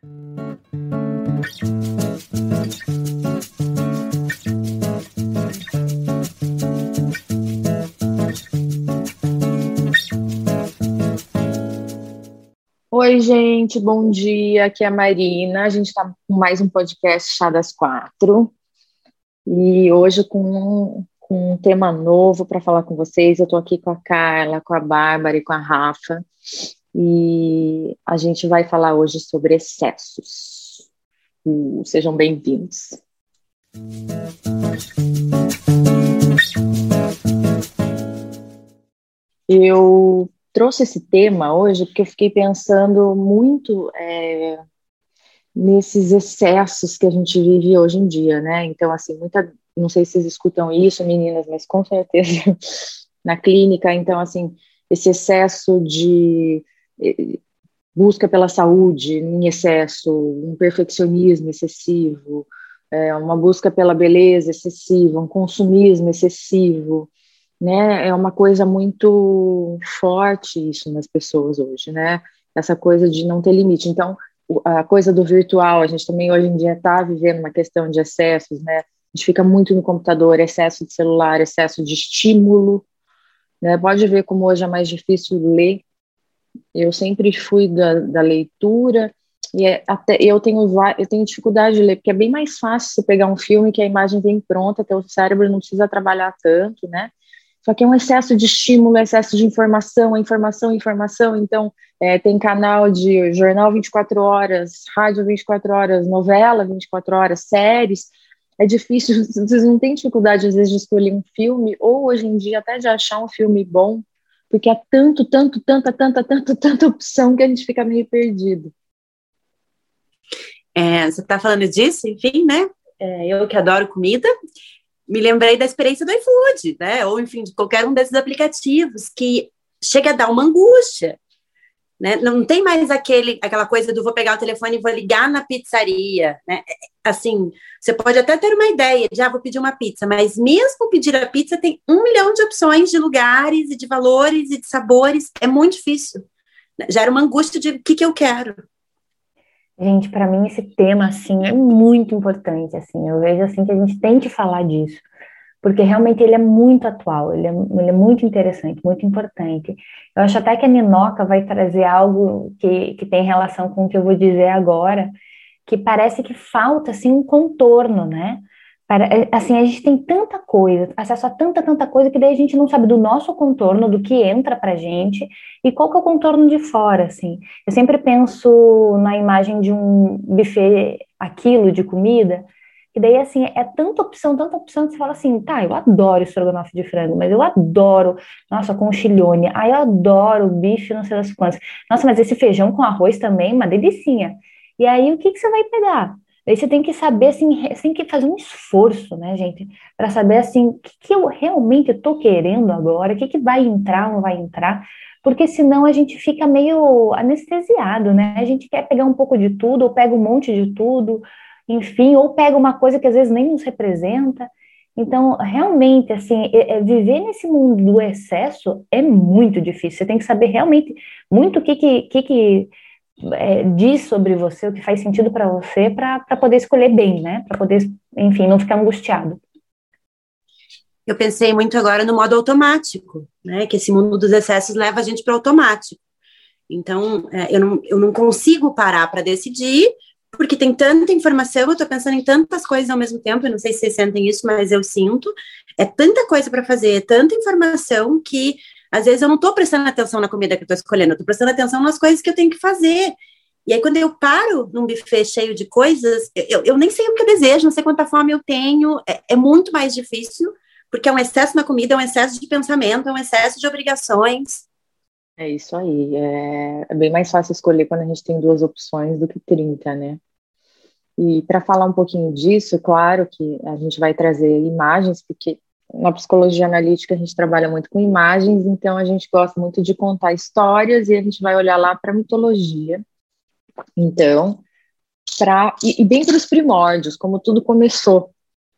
Oi, gente, bom dia. Aqui é a Marina. A gente está com mais um podcast Chá das Quatro. E hoje com, com um tema novo para falar com vocês. Eu estou aqui com a Carla, com a Bárbara e com a Rafa. E a gente vai falar hoje sobre excessos. Uh, sejam bem-vindos. Eu trouxe esse tema hoje porque eu fiquei pensando muito é, nesses excessos que a gente vive hoje em dia, né? Então, assim, muita, não sei se vocês escutam isso, meninas, mas com certeza na clínica, então, assim, esse excesso de busca pela saúde em excesso, um perfeccionismo excessivo, é, uma busca pela beleza excessiva, um consumismo excessivo, né? É uma coisa muito forte isso nas pessoas hoje, né? Essa coisa de não ter limite. Então, a coisa do virtual, a gente também hoje em dia está vivendo uma questão de excessos, né? A gente fica muito no computador, excesso de celular, excesso de estímulo, né? Pode ver como hoje é mais difícil ler. Eu sempre fui da, da leitura e é, até eu tenho eu tenho dificuldade de ler porque é bem mais fácil você pegar um filme que a imagem vem pronta, teu cérebro não precisa trabalhar tanto, né? Só que é um excesso de estímulo, excesso de informação, informação, informação. Então, é, tem canal de jornal 24 horas, rádio 24 horas, novela 24 horas, séries. É difícil, vocês não têm dificuldade, às vezes, de escolher um filme, ou hoje em dia até de achar um filme bom, porque é tanto, tanto, tanta, tanta, tanta, tanta opção que a gente fica meio perdido. É, você está falando disso, enfim, né? É, eu que adoro comida, me lembrei da experiência do iFood, né? Ou, enfim, de qualquer um desses aplicativos que chega a dar uma angústia. Né? Não tem mais aquele, aquela coisa do vou pegar o telefone e vou ligar na pizzaria. Né? Assim, você pode até ter uma ideia de ah, vou pedir uma pizza, mas mesmo pedir a pizza tem um milhão de opções de lugares e de valores e de sabores. É muito difícil. Gera uma angústia de o que, que eu quero. Gente, para mim esse tema assim é muito importante, assim. Eu vejo assim que a gente tem que falar disso, porque realmente ele é muito atual, ele é, ele é muito interessante, muito importante. Eu acho até que a Ninoca vai trazer algo que, que tem relação com o que eu vou dizer agora, que parece que falta assim um contorno, né? Para, é, assim, a gente tem tanta coisa, acesso a tanta, tanta coisa, que daí a gente não sabe do nosso contorno, do que entra pra gente, e qual que é o contorno de fora, assim. Eu sempre penso na imagem de um buffet aquilo de comida, que daí, assim, é tanta opção, tanta opção, que você fala assim, tá, eu adoro estrogonofe de frango, mas eu adoro, nossa, com chilhone, ah, eu adoro bife, não sei das quantas. Nossa, mas esse feijão com arroz também, uma delicinha. E aí, o que, que você vai pegar? Aí você tem que saber, assim, você tem que fazer um esforço, né, gente, para saber, assim, o que, que eu realmente estou querendo agora, o que, que vai entrar, não vai entrar, porque senão a gente fica meio anestesiado, né? A gente quer pegar um pouco de tudo, ou pega um monte de tudo, enfim, ou pega uma coisa que às vezes nem nos representa. Então, realmente, assim, viver nesse mundo do excesso é muito difícil. Você tem que saber realmente muito o que, que, que, que é, diz sobre você, o que faz sentido para você, para poder escolher bem, né? Para poder, enfim, não ficar angustiado. Eu pensei muito agora no modo automático, né? Que esse mundo dos excessos leva a gente para automático. Então, é, eu, não, eu não consigo parar para decidir, porque tem tanta informação, eu estou pensando em tantas coisas ao mesmo tempo, eu não sei se vocês sentem isso, mas eu sinto. É tanta coisa para fazer, é tanta informação que às vezes eu não estou prestando atenção na comida que eu estou escolhendo, eu estou prestando atenção nas coisas que eu tenho que fazer. E aí, quando eu paro num buffet cheio de coisas, eu, eu nem sei o que eu desejo, não sei quanta fome eu tenho, é, é muito mais difícil, porque é um excesso na comida, é um excesso de pensamento, é um excesso de obrigações. É isso aí. É, é bem mais fácil escolher quando a gente tem duas opções do que 30, né? E para falar um pouquinho disso, claro que a gente vai trazer imagens, porque na psicologia analítica a gente trabalha muito com imagens, então a gente gosta muito de contar histórias e a gente vai olhar lá para a mitologia. Então, para e, e bem para os primórdios, como tudo começou,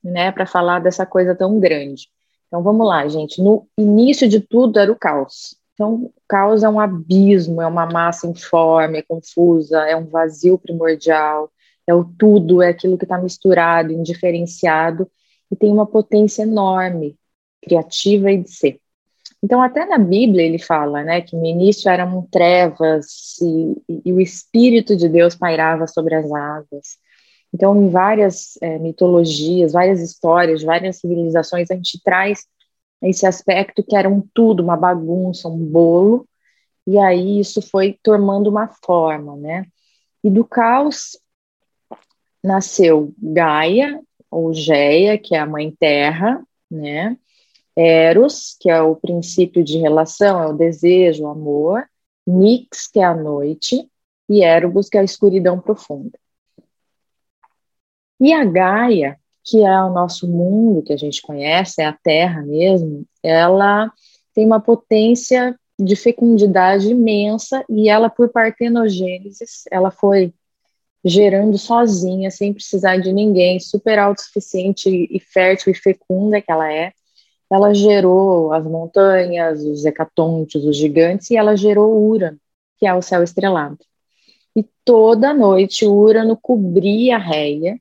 né, para falar dessa coisa tão grande. Então vamos lá, gente. No início de tudo era o caos. Então, é um abismo, é uma massa informe, é confusa, é um vazio primordial, é o tudo, é aquilo que está misturado, indiferenciado, e tem uma potência enorme, criativa e de ser. Então, até na Bíblia ele fala, né, que no início eram trevas e, e o Espírito de Deus pairava sobre as águas. Então, em várias é, mitologias, várias histórias, várias civilizações, a gente traz esse aspecto que era um tudo, uma bagunça, um bolo, e aí isso foi tomando uma forma, né? E do caos nasceu Gaia, ou Geia, que é a mãe terra, né? Eros, que é o princípio de relação, é o desejo, o amor, Nix, que é a noite, e Erebus, que é a escuridão profunda. E a Gaia, que é o nosso mundo que a gente conhece, é a Terra mesmo, ela tem uma potência de fecundidade imensa e ela, por partenogênese, ela foi gerando sozinha, sem precisar de ninguém, super autossuficiente e fértil e fecunda que ela é. Ela gerou as montanhas, os hecatontes, os gigantes, e ela gerou Urano, que é o céu estrelado. E toda noite Urano cobria a Reia,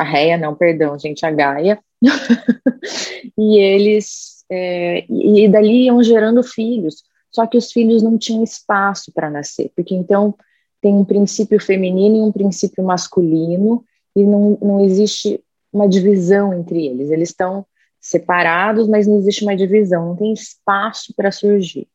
a Reia não, perdão, gente, a Gaia, e eles, é, e dali iam gerando filhos, só que os filhos não tinham espaço para nascer, porque então tem um princípio feminino e um princípio masculino, e não, não existe uma divisão entre eles. Eles estão separados, mas não existe uma divisão, não tem espaço para surgir.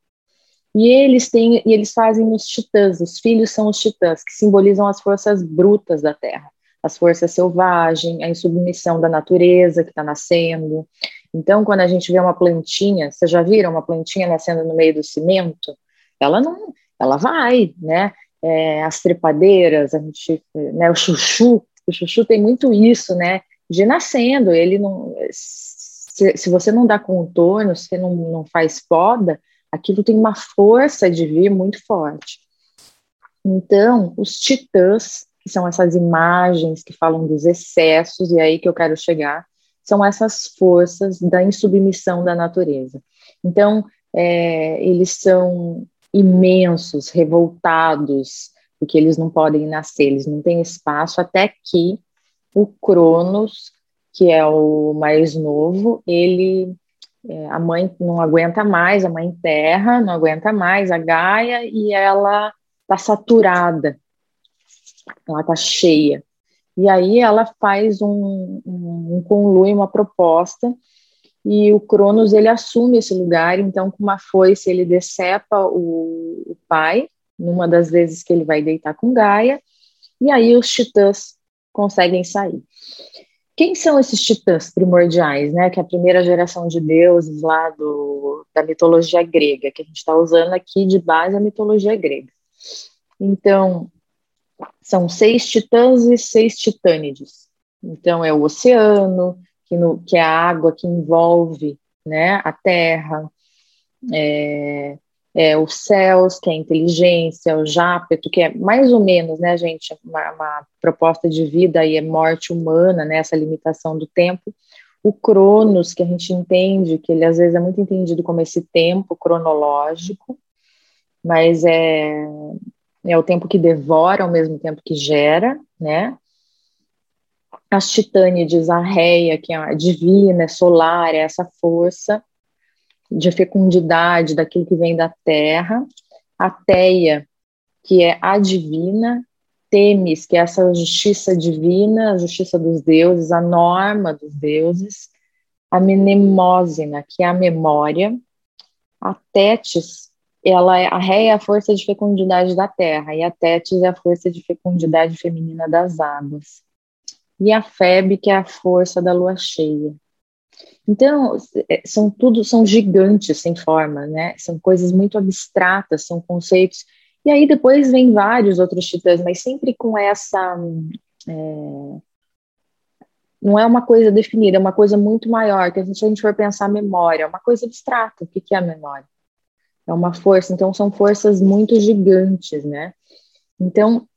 E eles têm, e eles fazem os titãs, os filhos são os titãs, que simbolizam as forças brutas da terra, as forças selvagens, a insubmissão da natureza que está nascendo. Então, quando a gente vê uma plantinha, vocês já viram uma plantinha nascendo no meio do cimento? Ela não, ela vai, né? é, as trepadeiras, a gente, né, o chuchu, o chuchu tem muito isso, né, de nascendo, ele não, se, se você não dá contorno, se não, não faz poda, aquilo tem uma força de vir muito forte. Então, os titãs, são essas imagens que falam dos excessos, e é aí que eu quero chegar, são essas forças da insubmissão da natureza. Então, é, eles são imensos, revoltados, porque eles não podem nascer, eles não têm espaço, até que o Cronos, que é o mais novo, ele é, a mãe não aguenta mais, a mãe terra não aguenta mais, a Gaia, e ela está saturada, ela está cheia. E aí ela faz um, um, um conluio, uma proposta e o Cronos ele assume esse lugar, então com uma foice ele decepa o, o pai, numa das vezes que ele vai deitar com Gaia, e aí os titãs conseguem sair. Quem são esses titãs primordiais, né? Que é a primeira geração de deuses lá do, da mitologia grega, que a gente está usando aqui de base a mitologia grega. Então, são seis titãs e seis titânides. Então, é o oceano, que, no, que é a água que envolve né, a terra, é, é, os céus, que é a inteligência, o jápeto, que é mais ou menos, né, gente, uma, uma proposta de vida e é morte humana, né, essa limitação do tempo. O Cronos, que a gente entende, que ele às vezes é muito entendido como esse tempo cronológico, mas é, é o tempo que devora ao mesmo tempo que gera, né? as titânides, a réia, que é a divina, é solar, é essa força de fecundidade daquilo que vem da terra, a teia, que é a divina, Temis, que é essa justiça divina, a justiça dos deuses, a norma dos deuses, a Mnemosina, que é a memória, a Tétis, ela é, a Ré é a força de fecundidade da terra, e a Tétis é a força de fecundidade feminina das águas e a Feb, que é a força da lua cheia. Então, é, são tudo, são gigantes sem forma, né? São coisas muito abstratas, são conceitos. E aí depois vem vários outros titãs, mas sempre com essa. É, não é uma coisa definida, é uma coisa muito maior, que a gente, se a gente for pensar memória, é uma coisa abstrata. O que, que é a memória? É uma força, então são forças muito gigantes, né? Então,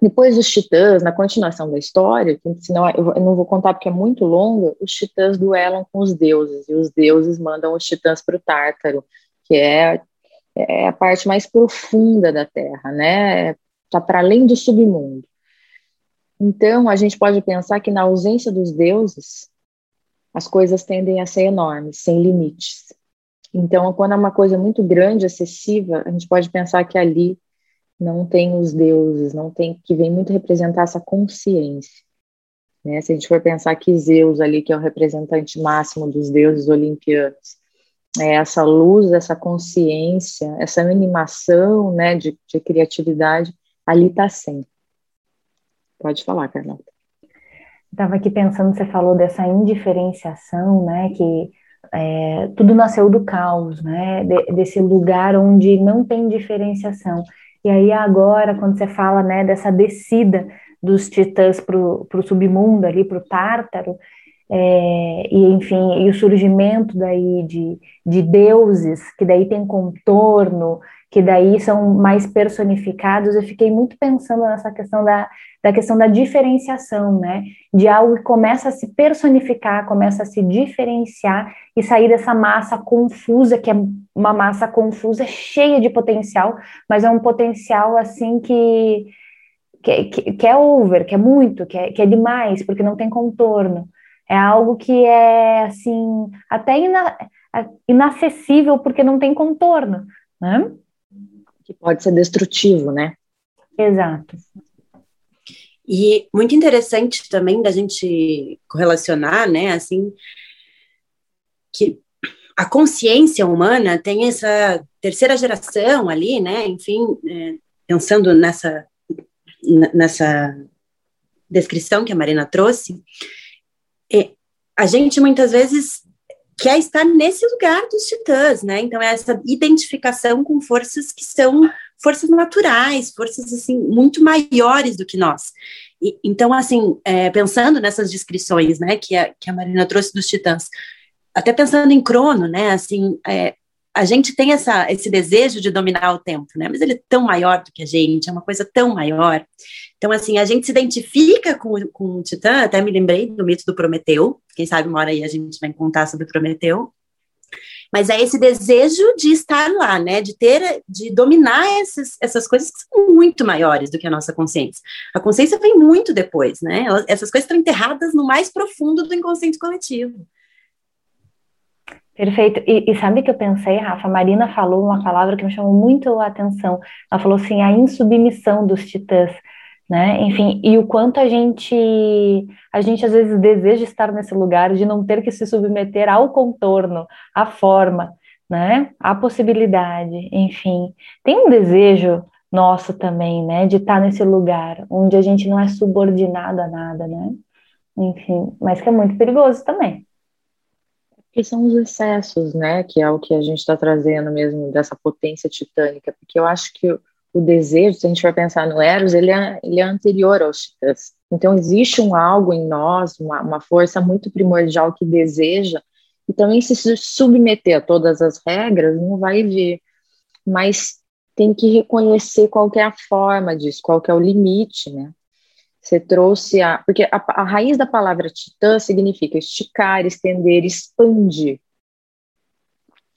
depois dos Titãs, na continuação da história, senão eu não vou contar porque é muito longa, os Titãs duelam com os deuses, e os deuses mandam os Titãs para o Tártaro, que é é a parte mais profunda da Terra, né? Está para além do submundo. Então, a gente pode pensar que na ausência dos deuses, as coisas tendem a ser enormes, sem limites. Então, quando é uma coisa muito grande, excessiva, a gente pode pensar que ali não tem os deuses, não tem que vem muito representar essa consciência. Né? Se a gente for pensar que Zeus ali, que é o representante máximo dos deuses olimpianos, é essa luz, essa consciência, essa animação né, de, de criatividade, ali está sem. Pode falar, Carlota. Estava aqui pensando, você falou dessa indiferenciação, né, que é, tudo nasceu do caos, né, de, desse lugar onde não tem diferenciação. E aí agora, quando você fala, né, dessa descida dos titãs para o submundo ali, para o Tártaro, é, e enfim, e o surgimento daí de, de deuses, que daí tem contorno, que daí são mais personificados, eu fiquei muito pensando nessa questão da, da questão da diferenciação, né? De algo que começa a se personificar, começa a se diferenciar e sair dessa massa confusa, que é uma massa confusa, cheia de potencial, mas é um potencial assim que que, que, que, é over, que é muito, que é, que é demais, porque não tem contorno. É algo que é, assim, até ina, inacessível, porque não tem contorno, né? Que pode ser destrutivo, né? Exato. E muito interessante também da gente correlacionar, né, assim, que a consciência humana tem essa terceira geração ali, né, enfim, é, pensando nessa nessa descrição que a Marina trouxe, é, a gente muitas vezes quer estar nesse lugar dos titãs, né? Então, é essa identificação com forças que são forças naturais, forças, assim, muito maiores do que nós. E, então, assim, é, pensando nessas descrições, né, que a, que a Marina trouxe dos titãs, até pensando em Crono, né, assim, é, a gente tem essa, esse desejo de dominar o tempo, né? Mas ele é tão maior do que a gente, é uma coisa tão maior. Então, assim, a gente se identifica com, com o Titã, até me lembrei do mito do Prometeu, quem sabe uma hora aí a gente vai contar sobre Prometeu. Mas é esse desejo de estar lá, né? De ter, de dominar essas, essas coisas que são muito maiores do que a nossa consciência. A consciência vem muito depois, né? Essas coisas estão enterradas no mais profundo do inconsciente coletivo. Perfeito. E, e, sabe que eu pensei, Rafa? A Marina falou uma palavra que me chamou muito a atenção. Ela falou assim, a insubmissão dos titãs, né? Enfim, e o quanto a gente, a gente às vezes deseja estar nesse lugar de não ter que se submeter ao contorno, à forma, né? À possibilidade, enfim. Tem um desejo nosso também, né? De estar nesse lugar onde a gente não é subordinado a nada, né? Enfim, mas que é muito perigoso também que são os excessos, né? Que é o que a gente está trazendo mesmo dessa potência titânica, porque eu acho que o, desejo, se a gente for pensar no Eros, ele é, ele é anterior aos titãs. Então existe um algo em nós, uma, uma força muito primordial que deseja, e também se submeter a todas as regras não vai vir, mas tem que reconhecer qual é a forma disso, qual é o limite, né? Você trouxe a. Porque a, a raiz da palavra titã significa esticar, estender, expandir.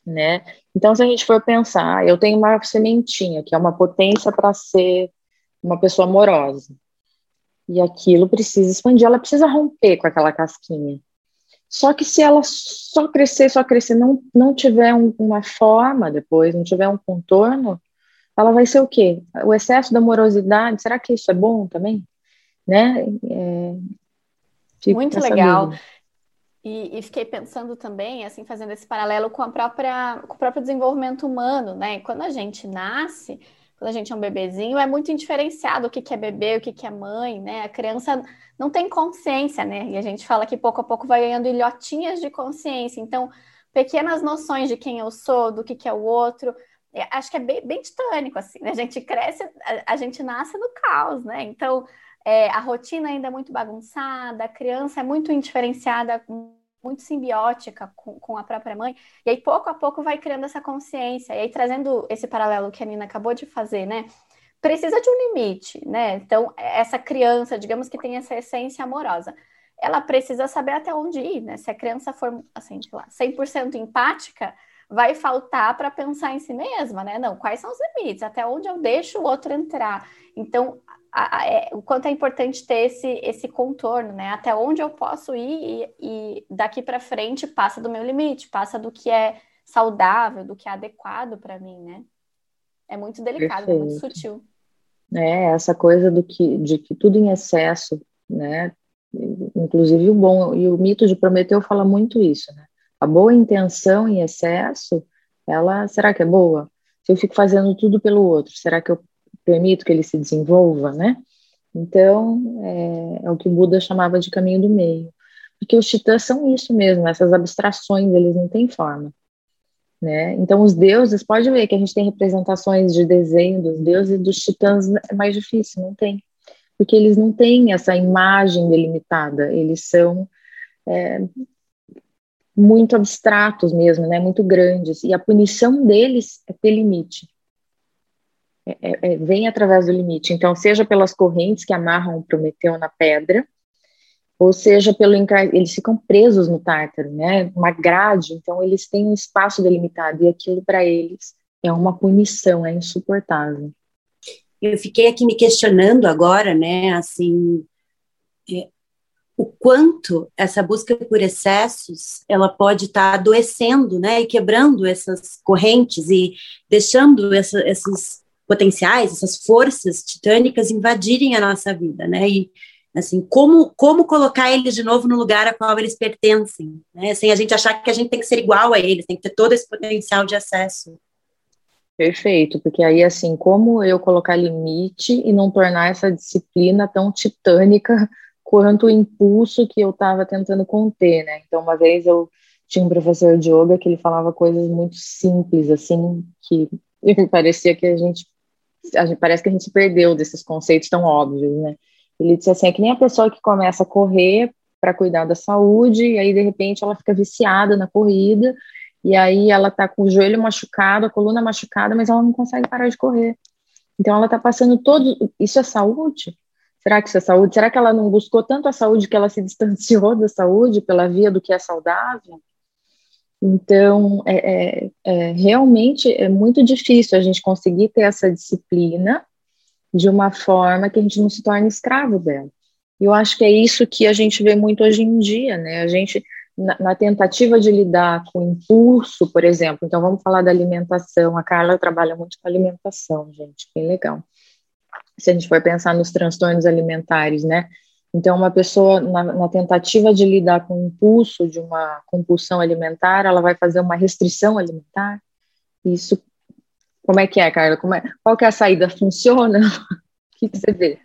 Né? Então, se a gente for pensar, eu tenho uma sementinha, que é uma potência para ser uma pessoa amorosa. E aquilo precisa expandir, ela precisa romper com aquela casquinha. Só que se ela só crescer, só crescer, não, não tiver um, uma forma depois, não tiver um contorno, ela vai ser o quê? O excesso da amorosidade, será que isso é bom também? Né? É, Muito legal. E, e, fiquei pensando também, assim, fazendo esse paralelo com, a própria, com o próprio desenvolvimento humano, né? Quando a gente nasce, quando a gente é um bebezinho, é muito indiferenciado o que, que é bebê, o que, que é mãe, né? A criança não tem consciência, né? E a gente fala que pouco a pouco vai ganhando ilhotinhas de consciência. Então, pequenas noções de quem eu sou, do que, que é o outro. Acho que é bem, bem titânico, assim, né? A gente cresce, a, a gente nasce no caos, né? Então, é, a rotina ainda é muito bagunçada, a criança é muito indiferenciada, muito simbiótica com, com, a própria mãe, e aí pouco a pouco vai criando essa consciência, e aí trazendo esse paralelo que a Nina acabou de fazer, né? Precisa de um limite, né? Então, essa criança, digamos que tem essa essência amorosa, ela precisa saber até onde ir, né? Se a criança for, assim, sei lá, 100% empática, vai faltar para pensar em si mesma, né? Não, quais são os limites? Até onde eu deixo o outro entrar? Então, a, é, o quanto é importante ter esse, esse contorno, né? Até onde eu posso ir e, e daqui para frente passa do meu limite, passa do que é saudável, do que é adequado para mim, né? É muito delicado, Perfeito. é muito sutil. É, essa coisa do que, de que tudo em excesso, né? Inclusive o bom, e o mito de Prometeu fala muito isso, né? A boa intenção em excesso, ela, será que é boa? Se eu fico fazendo tudo pelo outro, será que eu permito que ele se desenvolva, né? Então, é, é, o que Buda chamava de caminho do meio. Porque os titãs são isso mesmo, essas abstrações, eles não têm forma. Né? Então, os deuses, pode ver que a gente tem representações de desenho dos deuses e dos titãs é mais difícil, não tem. Porque eles não têm essa imagem delimitada, eles são é, muito abstratos mesmo, né? muito grandes, e a punição deles é ter limite. É, é, é, vem através do limite. Então, seja pelas correntes que amarram o Prometeu na pedra, ou seja pelo eles ficam presos no tártaro, né? Uma grade, então eles têm um espaço delimitado e aquilo para eles é uma punição, é insuportável. Eu fiquei aqui me questionando agora, né? Assim, é, o quanto essa busca por excessos ela pode estar tá adoecendo, né? E quebrando essas correntes e deixando essa, esses potenciais, essas forças titânicas invadirem a nossa vida, né? E assim, como como colocar eles de novo no lugar a qual eles pertencem, né? Sem a gente achar que a gente tem que ser igual a eles, tem que ter todo esse potencial de acesso. Perfeito, porque aí assim, como eu colocar limite e não tornar essa disciplina tão titânica quanto o impulso que eu estava tentando conter, né? Então, uma vez eu tinha um professor de yoga que ele falava coisas muito simples, assim, que parecia que a gente gente, parece que a gente se perdeu desses conceitos tão óbvios, né? Ele disse assim, é que nem a pessoa que começa a correr para cuidar da saúde, e aí de repente ela fica viciada na corrida, e aí ela tá com o joelho machucado, a coluna machucada, mas ela não consegue parar de correr. Então ela tá passando todo, isso é saúde? Será que isso é saúde? Será que ela não buscou tanto a saúde que ela se distanciou da saúde pela via do que é saudável? Então, é, é, é, realmente é muito difícil a gente conseguir ter essa disciplina de uma forma que a gente não se torne escravo dela. E eu acho que é isso que a gente vê muito hoje em dia, né? A gente, na, na, tentativa de lidar com impulso, por exemplo, então vamos falar da alimentação. A Carla trabalha muito com alimentação, gente, bem legal. Se a gente for pensar nos transtornos alimentares, né? Então, uma pessoa, na, na, tentativa de lidar com o impulso de uma compulsão alimentar, ela vai fazer uma restrição alimentar. Isso, como é que é, Carla? É, qual que é a saída? Funciona? o que, que você vê?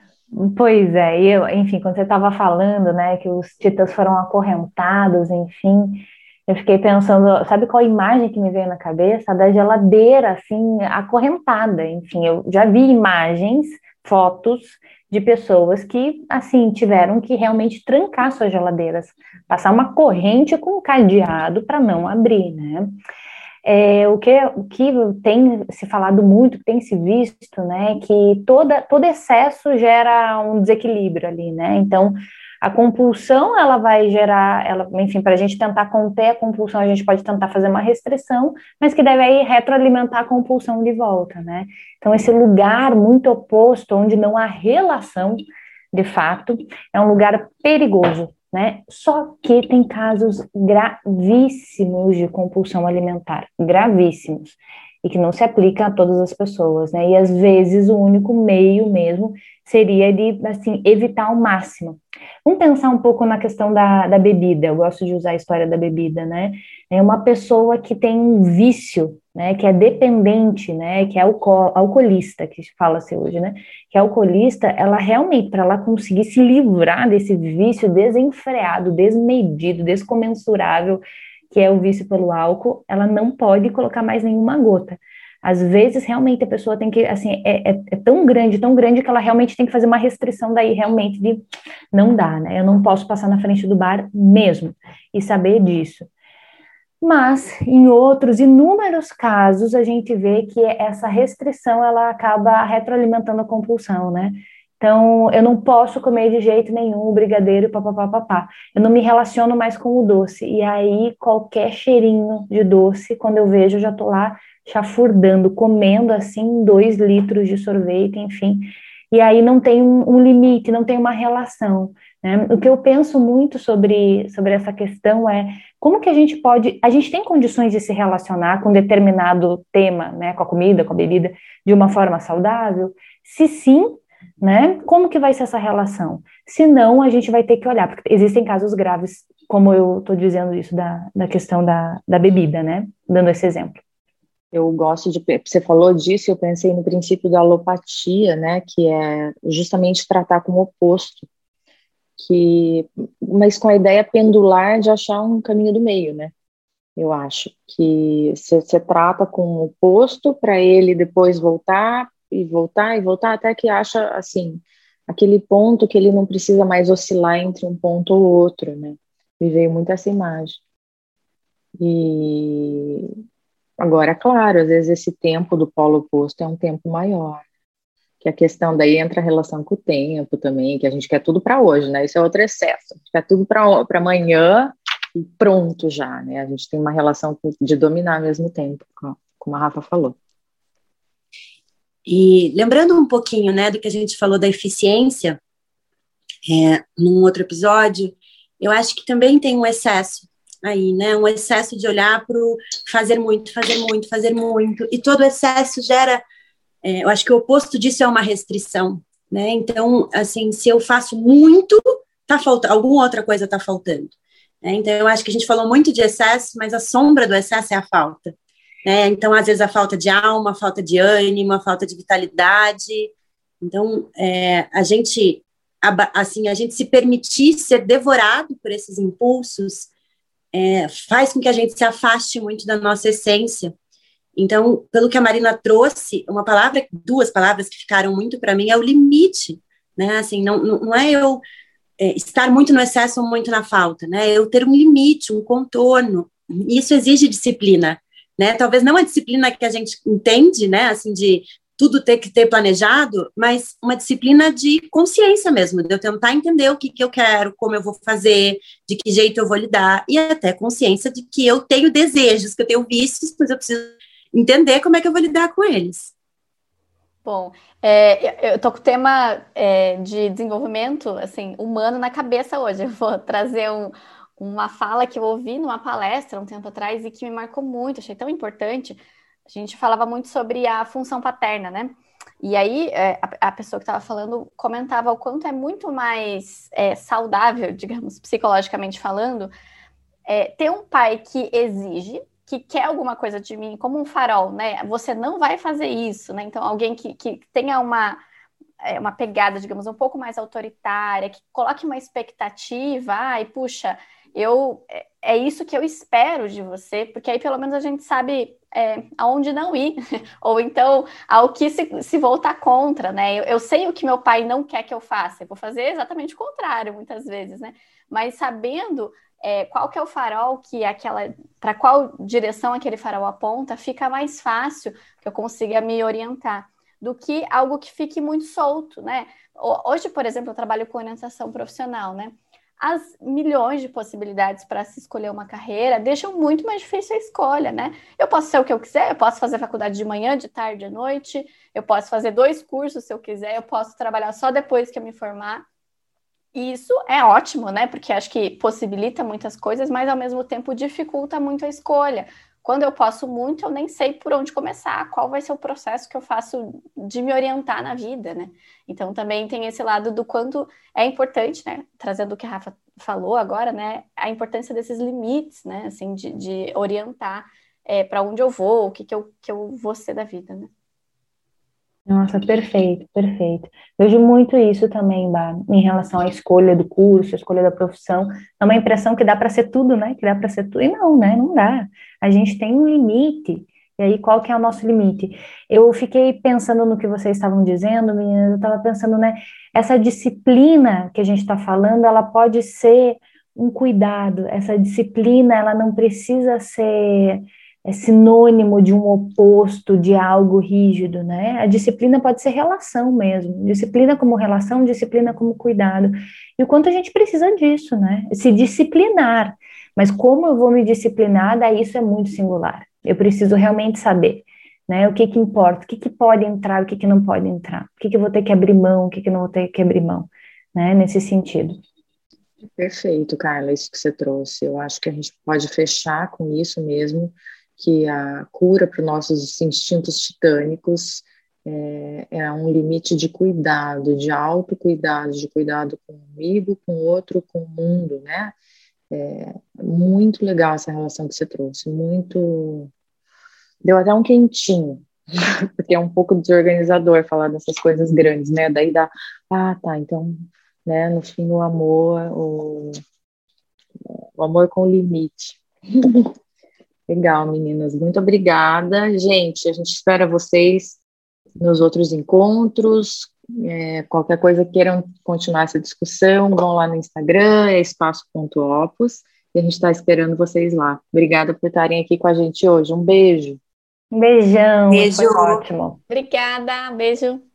Pois é, eu, enfim, quando você estava falando, né, que os titãs foram acorrentados, enfim, eu fiquei pensando, sabe qual imagem que me veio na cabeça? A da geladeira, assim, acorrentada. Enfim, eu já vi imagens, fotos de pessoas que, assim, tiveram que realmente trancar suas geladeiras, passar uma corrente com um cadeado para não abrir, né? É, o, que, o que tem se falado muito, tem se visto, né, que toda, todo excesso gera um desequilíbrio ali, né? Então, a compulsão, ela vai gerar, ela, enfim, para a gente tentar conter a compulsão, a gente pode tentar fazer uma restrição, mas que deve aí retroalimentar a compulsão de volta, né? Então, esse lugar muito oposto, onde não há relação, de fato, é um lugar perigoso, né? Só que tem casos gravíssimos de compulsão alimentar, gravíssimos e que não se aplica a todas as pessoas, né? E às vezes o único meio mesmo seria de, assim, evitar ao máximo. Vamos pensar um pouco na questão da, da bebida, eu gosto de usar a história da bebida, né? É uma pessoa que tem um vício, né, que é dependente, né, que é alco alcoolista, que fala-se hoje, né, que é alcoolista, ela realmente, para ela conseguir se livrar desse vício desenfreado, desmedido, descomensurável, que é o vício pelo álcool, ela não pode colocar mais nenhuma gota. Às vezes, realmente, a pessoa tem que, assim, é, é, é, tão grande, tão grande, que ela realmente tem que fazer uma restrição daí, realmente, de não dá, né? Eu não posso passar na frente do bar mesmo, e saber disso. Mas, em outros inúmeros casos, a gente vê que essa restrição, ela acaba retroalimentando a compulsão, né? Então, eu não posso comer de jeito nenhum o brigadeiro e papapá, Eu não me relaciono mais com o doce. E aí, qualquer cheirinho de doce, quando eu vejo, eu já tô lá chafurdando, comendo assim dois litros de sorvete, enfim. E aí não tem um, um limite, não tem uma relação. Né? O que eu penso muito sobre, sobre essa questão é como que a gente pode. A gente tem condições de se relacionar com determinado tema, né, com a comida, com a bebida, de uma forma saudável? Se sim, né? Como que vai ser essa relação? Se não, a gente vai ter que olhar, porque existem casos graves, como eu estou dizendo isso da, da questão da, da bebida, né? Dando esse exemplo. Eu gosto de. Você falou disso, eu pensei no princípio da alopatia, né? Que é justamente tratar com o oposto que, mas com a ideia pendular de achar um caminho do meio, né? Eu acho que você trata com o oposto para ele depois voltar e voltar e voltar até que acha assim aquele ponto que ele não precisa mais oscilar entre um ponto ou outro, né? Me veio muito essa imagem. E agora, claro, às vezes esse tempo do polo oposto é um tempo maior que a questão daí entra a relação com o tempo também, que a gente quer tudo para hoje, né? Isso é outro excesso. A gente quer tudo para amanhã e pronto já, né? A gente tem uma relação de dominar ao mesmo tempo, como a Rafa falou. E lembrando um pouquinho, né, do que a gente falou da eficiência, é, num outro episódio, eu acho que também tem um excesso aí, né? Um excesso de olhar para o fazer muito, fazer muito, fazer muito, e todo excesso gera é, eu acho que o oposto disso é uma restrição, né? Então, assim, se eu faço muito, tá faltando, alguma outra coisa está faltando. Né? Então, eu acho que a gente falou muito de excesso, mas a sombra do excesso é a falta. Né? Então, às vezes, a falta de alma, a falta de ânimo, a falta de vitalidade. Então, é, a gente, assim, a gente se permitir ser devorado por esses impulsos é, faz com que a gente se afaste muito da nossa essência então, pelo que a Marina trouxe, uma palavra, duas palavras que ficaram muito para mim é o limite, né? Assim, não, não é eu é, estar muito no excesso ou muito na falta, né? Eu ter um limite, um contorno. Isso exige disciplina, né? Talvez não a disciplina que a gente entende, né? Assim, de tudo ter que ter planejado, mas uma disciplina de consciência mesmo, de eu tentar entender o que, que eu quero, como eu vou fazer, de que jeito eu vou lidar, e até consciência de que eu tenho desejos, que eu tenho vícios, mas eu preciso entender como é que eu vou lidar com eles. Bom, é, eu tô com o tema é, de desenvolvimento assim humano na cabeça hoje. Eu vou trazer um, uma fala que eu ouvi numa palestra um tempo atrás e que me marcou muito, achei tão importante. A gente falava muito sobre a função paterna, né? E aí é, a, a, pessoa que estava falando comentava o quanto é muito mais é, saudável, digamos, psicologicamente falando, é, ter um pai que exige que quer alguma coisa de mim, como um farol, né? Você não vai fazer isso, né? Então, alguém que, que tenha uma, é, uma pegada, digamos, um pouco mais autoritária, que coloque uma expectativa, ai, puxa, eu é, é isso que eu espero de você, porque aí pelo menos a gente sabe é, aonde não ir, ou então ao que se, se voltar contra, né? Eu, eu, sei o que meu pai não quer que eu faça, eu vou fazer exatamente o contrário muitas vezes, né? Mas sabendo é, qual que é o farol que aquela, para qual direção aquele farol aponta, fica mais fácil que eu consiga me orientar do que algo que fique muito solto, né? Hoje, por exemplo, eu trabalho com orientação profissional, né? As milhões de possibilidades para se escolher uma carreira deixam muito mais difícil a escolha, né? Eu posso ser o que eu quiser, eu posso fazer faculdade de manhã, de tarde, de noite, eu posso fazer dois cursos se eu quiser, eu posso trabalhar só depois que eu me formar. E isso é ótimo, né? Porque acho que possibilita muitas coisas, mas ao mesmo tempo dificulta muito a escolha. Quando eu posso muito, eu nem sei por onde começar, qual vai ser o processo que eu faço de me orientar na vida, né? Então também tem esse lado do quanto é importante, né? Trazendo o que a Rafa falou agora, né? A importância desses limites, né? Assim, de, de orientar é, para onde eu vou, o que, que, eu, que eu vou ser da vida, né? Nossa, perfeito, perfeito. Vejo muito isso também, Bah, em relação à escolha do curso, a escolha da profissão. É uma impressão que dá para ser tudo, né? Que dá para ser tudo. E não, né? Não dá. A gente tem um limite. E aí, qual que é o nosso limite? Eu fiquei pensando no que vocês estavam dizendo, meninas, eu estava pensando, né? Essa disciplina que a gente está falando, ela pode ser um cuidado. Essa disciplina, ela não precisa ser é sinônimo de um oposto, de algo rígido, né? A disciplina pode ser relação mesmo, disciplina como relação, disciplina como cuidado. E o quanto a gente precisa disso, né? Se disciplinar. Mas como eu vou me disciplinar, daí isso é muito singular. Eu preciso realmente saber, né? O que que importa, o que que pode entrar, o que que não pode entrar, o que que eu vou ter que abrir mão, o que que não vou ter que abrir mão, né? Nesse sentido. Perfeito, Carla, isso que você trouxe. Eu acho que a gente pode fechar com isso mesmo que a cura para os nossos instintos titânicos é, é, um limite de cuidado, de autocuidado, de cuidado comigo, com o outro, com o mundo, né? É muito legal essa relação que você trouxe, muito. Deu até um quentinho, porque é um pouco desorganizador falar dessas coisas grandes, né? Daí dá, ah, tá, então, né, no fim, o amor, o, o amor com limite. Legal, meninas. Muito obrigada. Gente, a gente espera vocês nos outros encontros. É, qualquer coisa queiram continuar essa discussão, vão lá no Instagram, é espaço.opus, e a gente está esperando vocês lá. Obrigada por estarem aqui com a gente hoje. Um beijo. Um beijão. Beijo. Foi ótimo. Obrigada. Beijo.